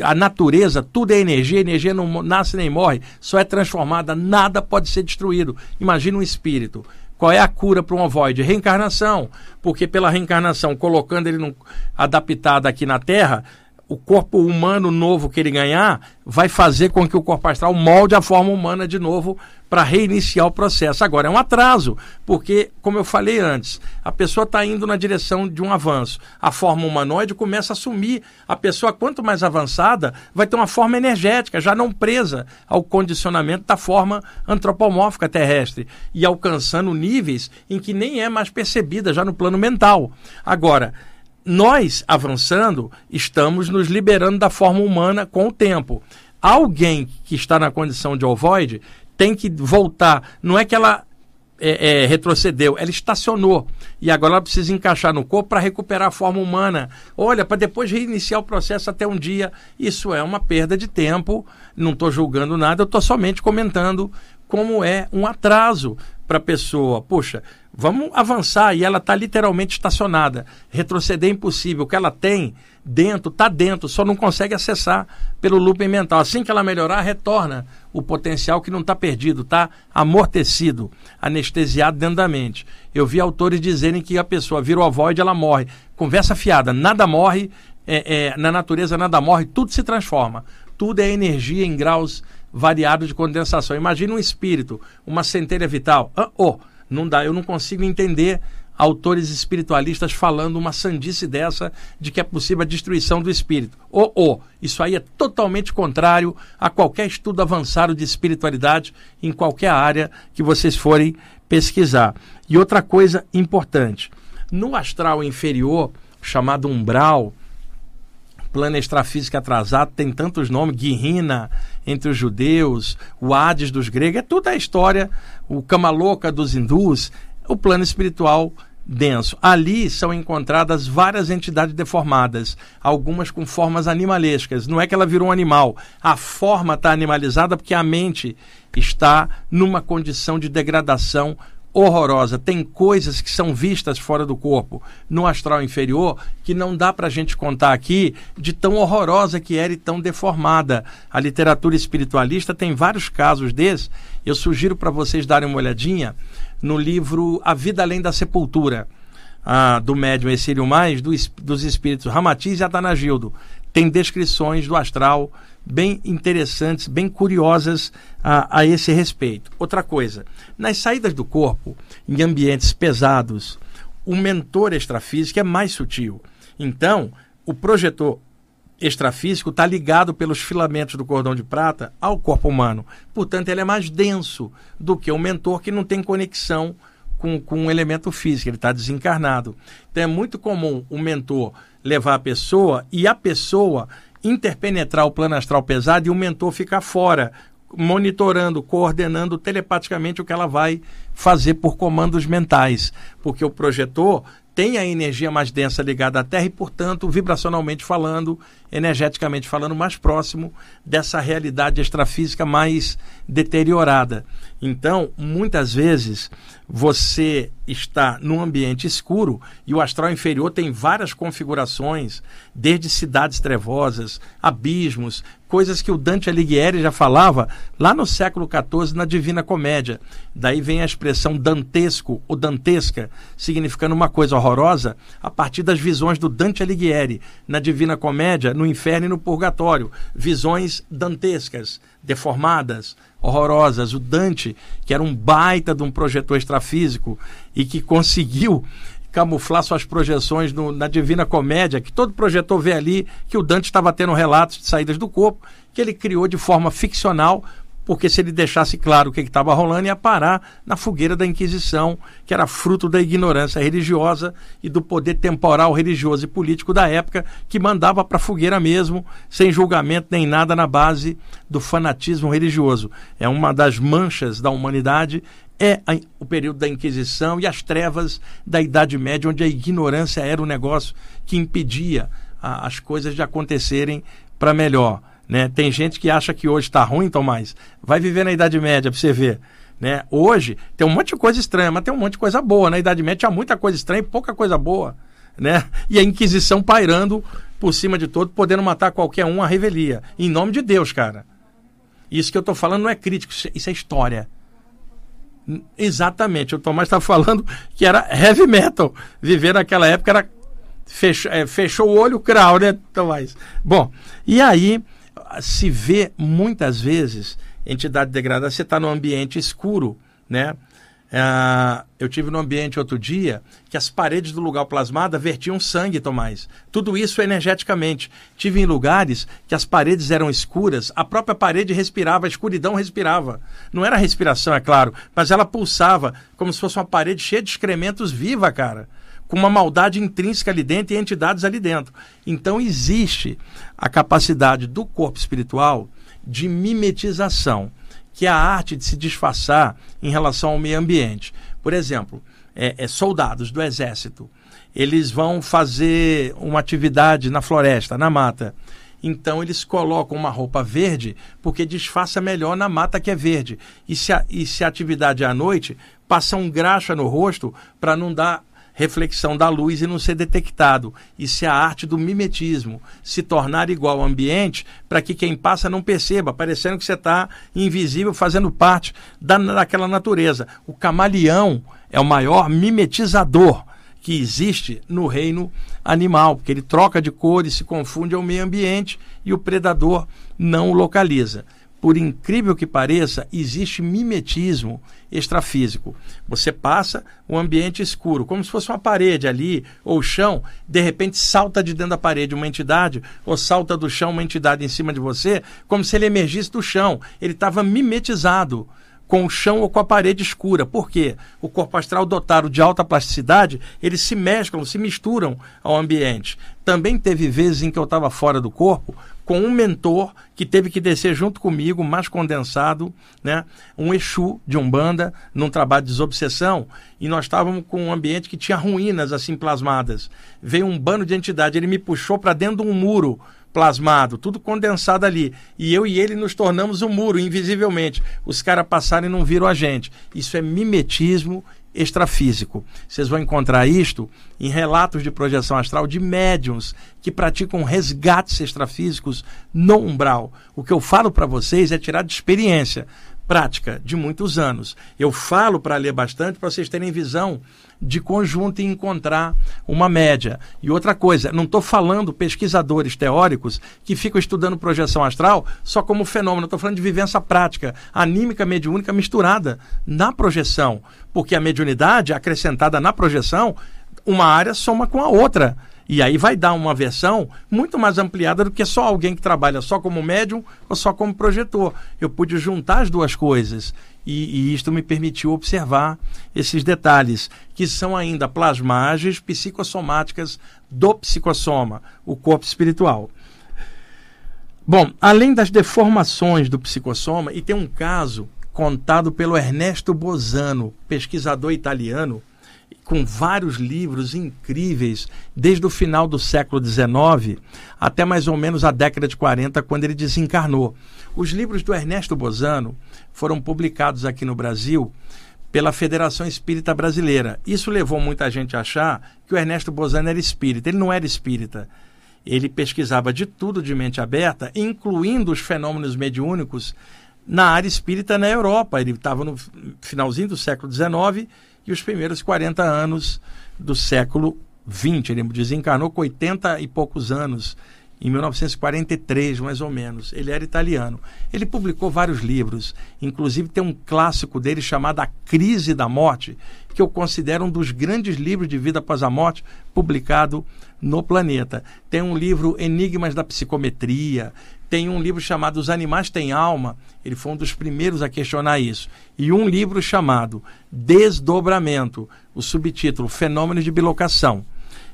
A natureza, tudo é energia, energia não nasce nem morre, só é transformada, nada pode ser destruído. Imagina um espírito. Qual é a cura para um ovoide? Reencarnação. Porque pela reencarnação, colocando ele adaptado aqui na Terra, o corpo humano novo que ele ganhar vai fazer com que o corpo astral molde a forma humana de novo para reiniciar o processo. Agora, é um atraso, porque, como eu falei antes, a pessoa está indo na direção de um avanço. A forma humanoide começa a sumir. A pessoa, quanto mais avançada, vai ter uma forma energética, já não presa ao condicionamento da forma antropomórfica terrestre e alcançando níveis em que nem é mais percebida, já no plano mental. Agora, nós, avançando, estamos nos liberando da forma humana com o tempo. Alguém que está na condição de ovoide tem que voltar. Não é que ela é, é, retrocedeu, ela estacionou. E agora ela precisa encaixar no corpo para recuperar a forma humana. Olha, para depois reiniciar o processo até um dia. Isso é uma perda de tempo. Não estou julgando nada, eu estou somente comentando como é um atraso para a pessoa. Puxa, vamos avançar e ela está literalmente estacionada. Retroceder é impossível. O que ela tem dentro, está dentro, só não consegue acessar pelo looping mental. Assim que ela melhorar, retorna o potencial que não está perdido, está amortecido, anestesiado dentro da mente. Eu vi autores dizerem que a pessoa vira o void, ela morre. Conversa fiada, nada morre, é, é, na natureza nada morre, tudo se transforma. Tudo é energia em graus variados de condensação. Imagina um espírito, uma centelha vital. Ah, oh, não dá, eu não consigo entender autores espiritualistas falando uma sandice dessa de que é possível a destruição do espírito. Oh, oh, isso aí é totalmente contrário a qualquer estudo avançado de espiritualidade em qualquer área que vocês forem pesquisar. E outra coisa importante, no astral inferior, chamado umbral, plano extrafísico atrasado, tem tantos nomes, Guirrina entre os judeus, o Hades dos gregos, é toda a história, o Kamaloka dos hindus, o plano espiritual denso. Ali são encontradas várias entidades deformadas, algumas com formas animalescas. Não é que ela virou um animal, a forma está animalizada porque a mente está numa condição de degradação horrorosa. Tem coisas que são vistas fora do corpo, no astral inferior, que não dá para a gente contar aqui de tão horrorosa que era e tão deformada. A literatura espiritualista tem vários casos desses. Eu sugiro para vocês darem uma olhadinha no livro A Vida Além da Sepultura, ah, do médium Exílio Mais, do, dos espíritos Ramatiz e Atanagildo. Tem descrições do astral bem interessantes, bem curiosas a, a esse respeito. Outra coisa, nas saídas do corpo, em ambientes pesados, o mentor extrafísico é mais sutil. Então, o projetor extrafísico está ligado pelos filamentos do cordão de prata ao corpo humano. Portanto, ele é mais denso do que o mentor que não tem conexão com, com um elemento físico, ele está desencarnado. Então, é muito comum o mentor levar a pessoa e a pessoa interpenetrar o plano astral pesado e o mentor ficar fora, monitorando, coordenando telepaticamente o que ela vai fazer por comandos mentais, porque o projetor tem a energia mais densa ligada à Terra e, portanto, vibracionalmente falando, energeticamente falando, mais próximo dessa realidade extrafísica mais deteriorada. Então, muitas vezes, você está num ambiente escuro e o astral inferior tem várias configurações, desde cidades trevosas, abismos, coisas que o Dante Alighieri já falava lá no século XIV na Divina Comédia. Daí vem a expressão dantesco ou dantesca, significando uma coisa horrorosa, a partir das visões do Dante Alighieri na Divina Comédia, no inferno e no purgatório. Visões dantescas, deformadas, horrorosas. O Dante, que era um baita de um projetor extrafísico e que conseguiu camuflar suas projeções no, na Divina Comédia, que todo projetor vê ali que o Dante estava tendo relatos de saídas do corpo, que ele criou de forma ficcional porque se ele deixasse claro o que estava rolando, ia parar na fogueira da Inquisição, que era fruto da ignorância religiosa e do poder temporal religioso e político da época, que mandava para a fogueira mesmo, sem julgamento nem nada na base do fanatismo religioso. É uma das manchas da humanidade, é o período da Inquisição e as trevas da Idade Média, onde a ignorância era o negócio que impedia as coisas de acontecerem para melhor. Né? Tem gente que acha que hoje está ruim, Tomás. Vai viver na Idade Média para você ver. Né? Hoje tem um monte de coisa estranha, mas tem um monte de coisa boa. Na Idade Média tinha muita coisa estranha e pouca coisa boa. Né? E a Inquisição pairando por cima de todo, podendo matar qualquer um à revelia. Em nome de Deus, cara. Isso que eu estou falando não é crítico, isso é história. Exatamente, o Tomás está falando que era heavy metal. Viver naquela época era. Fechou, é, fechou o olho, crau, né, Tomás? Bom, e aí se vê muitas vezes entidade degradada, você está no ambiente escuro, né? Uh, eu tive no ambiente outro dia que as paredes do lugar plasmada vertiam sangue, Tomás. Tudo isso energeticamente. Tive em lugares que as paredes eram escuras, a própria parede respirava, a escuridão respirava. Não era respiração, é claro, mas ela pulsava como se fosse uma parede cheia de excrementos viva, cara com uma maldade intrínseca ali dentro e entidades ali dentro. Então existe a capacidade do corpo espiritual de mimetização, que é a arte de se disfarçar em relação ao meio ambiente. Por exemplo, é, é, soldados do exército, eles vão fazer uma atividade na floresta, na mata. Então eles colocam uma roupa verde porque disfarça melhor na mata que é verde. E se a, e se a atividade é à noite, passa um graxa no rosto para não dar reflexão da luz e não ser detectado. Isso é a arte do mimetismo, se tornar igual ao ambiente para que quem passa não perceba, parecendo que você está invisível, fazendo parte da, daquela natureza. O camaleão é o maior mimetizador que existe no reino animal, porque ele troca de cor e se confunde ao meio ambiente e o predador não o localiza por incrível que pareça, existe mimetismo extrafísico. Você passa um ambiente escuro, como se fosse uma parede ali, ou chão, de repente salta de dentro da parede uma entidade, ou salta do chão uma entidade em cima de você, como se ele emergisse do chão. Ele estava mimetizado com o chão ou com a parede escura. Por quê? O corpo astral dotado de alta plasticidade, eles se mesclam, se misturam ao ambiente. Também teve vezes em que eu estava fora do corpo com um mentor que teve que descer junto comigo, mais condensado, né? um Exu de Umbanda, num trabalho de desobsessão, e nós estávamos com um ambiente que tinha ruínas assim plasmadas. Veio um bando de entidade, ele me puxou para dentro de um muro plasmado, tudo condensado ali. E eu e ele nos tornamos um muro, invisivelmente. Os caras passaram e não viram a gente. Isso é mimetismo extrafísico. Vocês vão encontrar isto em relatos de projeção astral de médiums que praticam resgates extrafísicos no umbral. O que eu falo para vocês é tirar de experiência prática de muitos anos. Eu falo para ler bastante para vocês terem visão de conjunto e encontrar uma média. E outra coisa, não estou falando pesquisadores teóricos que ficam estudando projeção astral só como fenômeno, estou falando de vivência prática, anímica, mediúnica misturada na projeção, porque a mediunidade acrescentada na projeção, uma área soma com a outra. E aí vai dar uma versão muito mais ampliada do que só alguém que trabalha só como médium ou só como projetor. Eu pude juntar as duas coisas e, e isto me permitiu observar esses detalhes, que são ainda plasmagens psicossomáticas do psicossoma, o corpo espiritual. Bom, além das deformações do psicossoma, e tem um caso contado pelo Ernesto Bozano, pesquisador italiano, com vários livros incríveis, desde o final do século XIX até mais ou menos a década de 40, quando ele desencarnou. Os livros do Ernesto Bozano foram publicados aqui no Brasil pela Federação Espírita Brasileira. Isso levou muita gente a achar que o Ernesto Bozano era espírita. Ele não era espírita. Ele pesquisava de tudo de mente aberta, incluindo os fenômenos mediúnicos na área espírita na Europa. Ele estava no finalzinho do século XIX e os primeiros 40 anos do século XX. Ele desencarnou com 80 e poucos anos, em 1943, mais ou menos. Ele era italiano. Ele publicou vários livros, inclusive tem um clássico dele chamado A Crise da Morte, que eu considero um dos grandes livros de vida após a morte publicado no planeta. Tem um livro Enigmas da Psicometria, tem um livro chamado Os Animais Têm Alma, ele foi um dos primeiros a questionar isso. E um livro chamado Desdobramento, o subtítulo Fenômenos de Bilocação.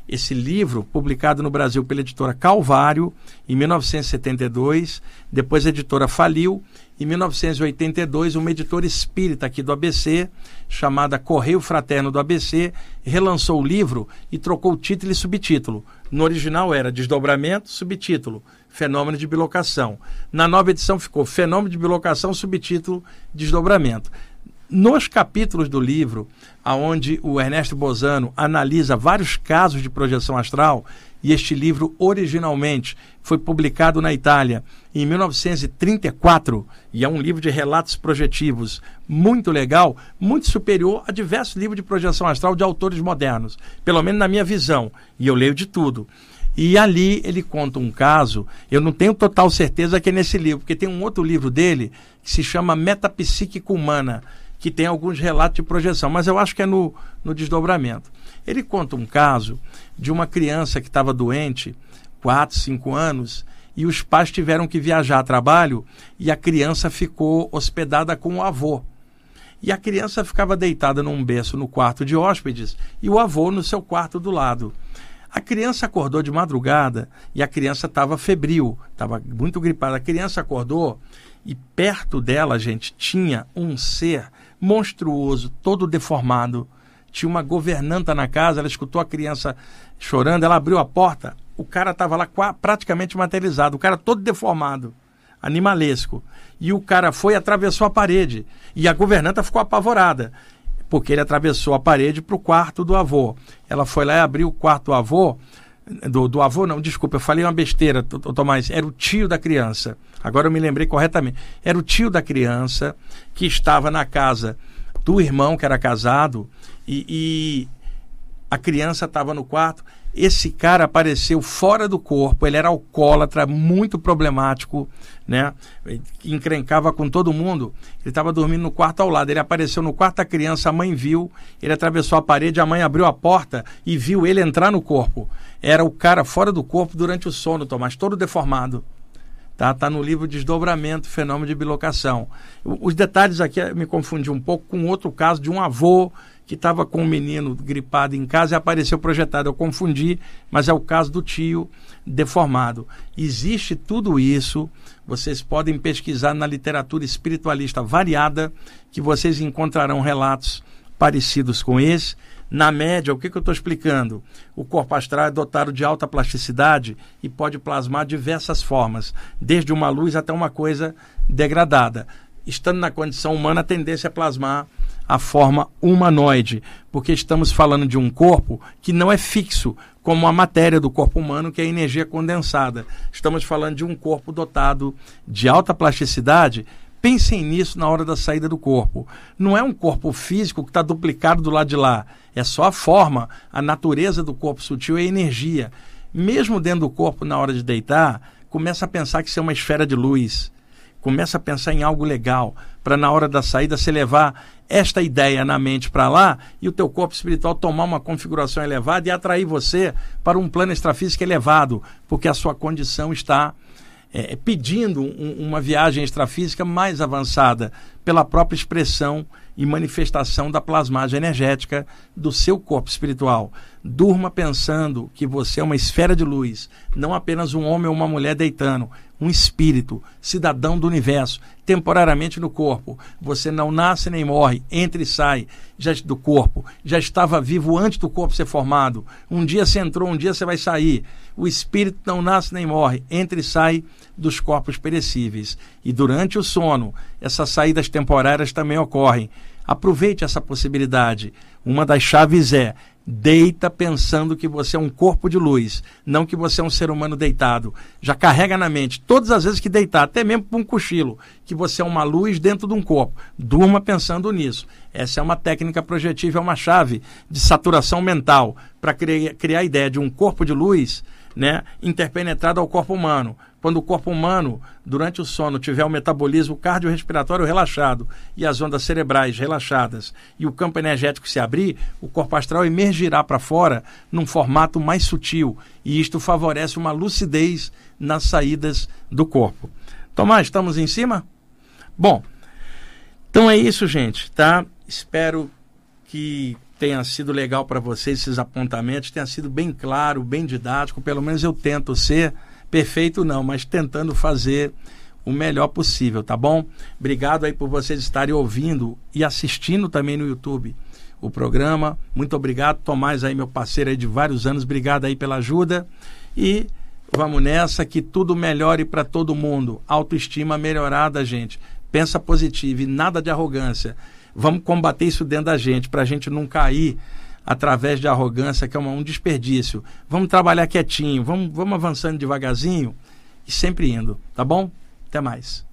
Esse livro, publicado no Brasil pela editora Calvário, em 1972, depois a editora faliu. Em 1982, uma editora espírita aqui do ABC, chamada Correio Fraterno do ABC, relançou o livro e trocou o título e subtítulo. No original era Desdobramento, subtítulo Fenômeno de Bilocação. Na nova edição ficou Fenômeno de Bilocação, subtítulo Desdobramento. Nos capítulos do livro, aonde o Ernesto Bozano analisa vários casos de projeção astral, e este livro originalmente foi publicado na Itália em 1934, e é um livro de relatos projetivos muito legal, muito superior a diversos livros de projeção astral de autores modernos, pelo menos na minha visão, e eu leio de tudo. E ali ele conta um caso, eu não tenho total certeza que é nesse livro, porque tem um outro livro dele que se chama Metapsíquica Humana, que tem alguns relatos de projeção, mas eu acho que é no, no desdobramento. Ele conta um caso de uma criança que estava doente, 4, 5 anos, e os pais tiveram que viajar a trabalho e a criança ficou hospedada com o avô. E a criança ficava deitada num berço no quarto de hóspedes e o avô no seu quarto do lado. A criança acordou de madrugada e a criança estava febril, estava muito gripada. A criança acordou e perto dela, gente, tinha um ser monstruoso, todo deformado. Tinha uma governanta na casa, ela escutou a criança chorando, ela abriu a porta, o cara estava lá praticamente materializado, o cara todo deformado, animalesco. E o cara foi e atravessou a parede. E a governanta ficou apavorada porque ele atravessou a parede para o quarto do avô. Ela foi lá e abriu o quarto do avô. Do, do avô, não, desculpa, eu falei uma besteira, Tomás. Era o tio da criança. Agora eu me lembrei corretamente. Era o tio da criança que estava na casa do irmão que era casado e, e a criança estava no quarto. Esse cara apareceu fora do corpo, ele era alcoólatra, muito problemático, né? Encrencava com todo mundo. Ele estava dormindo no quarto ao lado. Ele apareceu no quarto da criança, a mãe viu, ele atravessou a parede, a mãe abriu a porta e viu ele entrar no corpo. Era o cara fora do corpo durante o sono, Tomás, todo deformado. Tá, tá no livro Desdobramento, Fenômeno de Bilocação. Os detalhes aqui me confundi um pouco com outro caso de um avô que estava com um menino gripado em casa e apareceu projetado. Eu confundi, mas é o caso do tio deformado. Existe tudo isso, vocês podem pesquisar na literatura espiritualista variada, que vocês encontrarão relatos parecidos com esse. Na média, o que, que eu estou explicando? O corpo astral é dotado de alta plasticidade e pode plasmar diversas formas, desde uma luz até uma coisa degradada. Estando na condição humana, a tendência é plasmar a forma humanoide, porque estamos falando de um corpo que não é fixo, como a matéria do corpo humano, que é a energia condensada. Estamos falando de um corpo dotado de alta plasticidade. Pensem nisso na hora da saída do corpo. Não é um corpo físico que está duplicado do lado de lá. É só a forma, a natureza do corpo sutil é a energia. Mesmo dentro do corpo, na hora de deitar, começa a pensar que isso é uma esfera de luz Começa a pensar em algo legal, para na hora da saída você levar esta ideia na mente para lá e o teu corpo espiritual tomar uma configuração elevada e atrair você para um plano extrafísico elevado, porque a sua condição está é, pedindo um, uma viagem extrafísica mais avançada pela própria expressão e manifestação da plasmagem energética do seu corpo espiritual. Durma pensando que você é uma esfera de luz, não apenas um homem ou uma mulher deitando, um espírito, cidadão do universo, temporariamente no corpo. Você não nasce nem morre, entra e sai já, do corpo. Já estava vivo antes do corpo ser formado. Um dia você entrou, um dia você vai sair. O espírito não nasce nem morre, entra e sai dos corpos perecíveis. E durante o sono, essas saídas temporárias também ocorrem. Aproveite essa possibilidade. Uma das chaves é deita pensando que você é um corpo de luz, não que você é um ser humano deitado. Já carrega na mente, todas as vezes que deitar, até mesmo para um cochilo, que você é uma luz dentro de um corpo. Durma pensando nisso. Essa é uma técnica projetiva, é uma chave de saturação mental para criar, criar a ideia de um corpo de luz né, interpenetrado ao corpo humano. Quando o corpo humano, durante o sono, tiver o metabolismo cardiorrespiratório relaxado e as ondas cerebrais relaxadas e o campo energético se abrir, o corpo astral emergirá para fora num formato mais sutil e isto favorece uma lucidez nas saídas do corpo. Tomás, estamos em cima? Bom, então é isso, gente, tá? Espero que tenha sido legal para vocês esses apontamentos, tenha sido bem claro, bem didático, pelo menos eu tento ser perfeito não, mas tentando fazer o melhor possível, tá bom? Obrigado aí por vocês estarem ouvindo e assistindo também no YouTube o programa. Muito obrigado, Tomás aí meu parceiro aí de vários anos, obrigado aí pela ajuda e vamos nessa que tudo melhore para todo mundo. Autoestima melhorada, gente. Pensa positivo e nada de arrogância. Vamos combater isso dentro da gente, para a gente não cair através de arrogância, que é um desperdício. Vamos trabalhar quietinho, vamos, vamos avançando devagarzinho e sempre indo, tá bom? Até mais.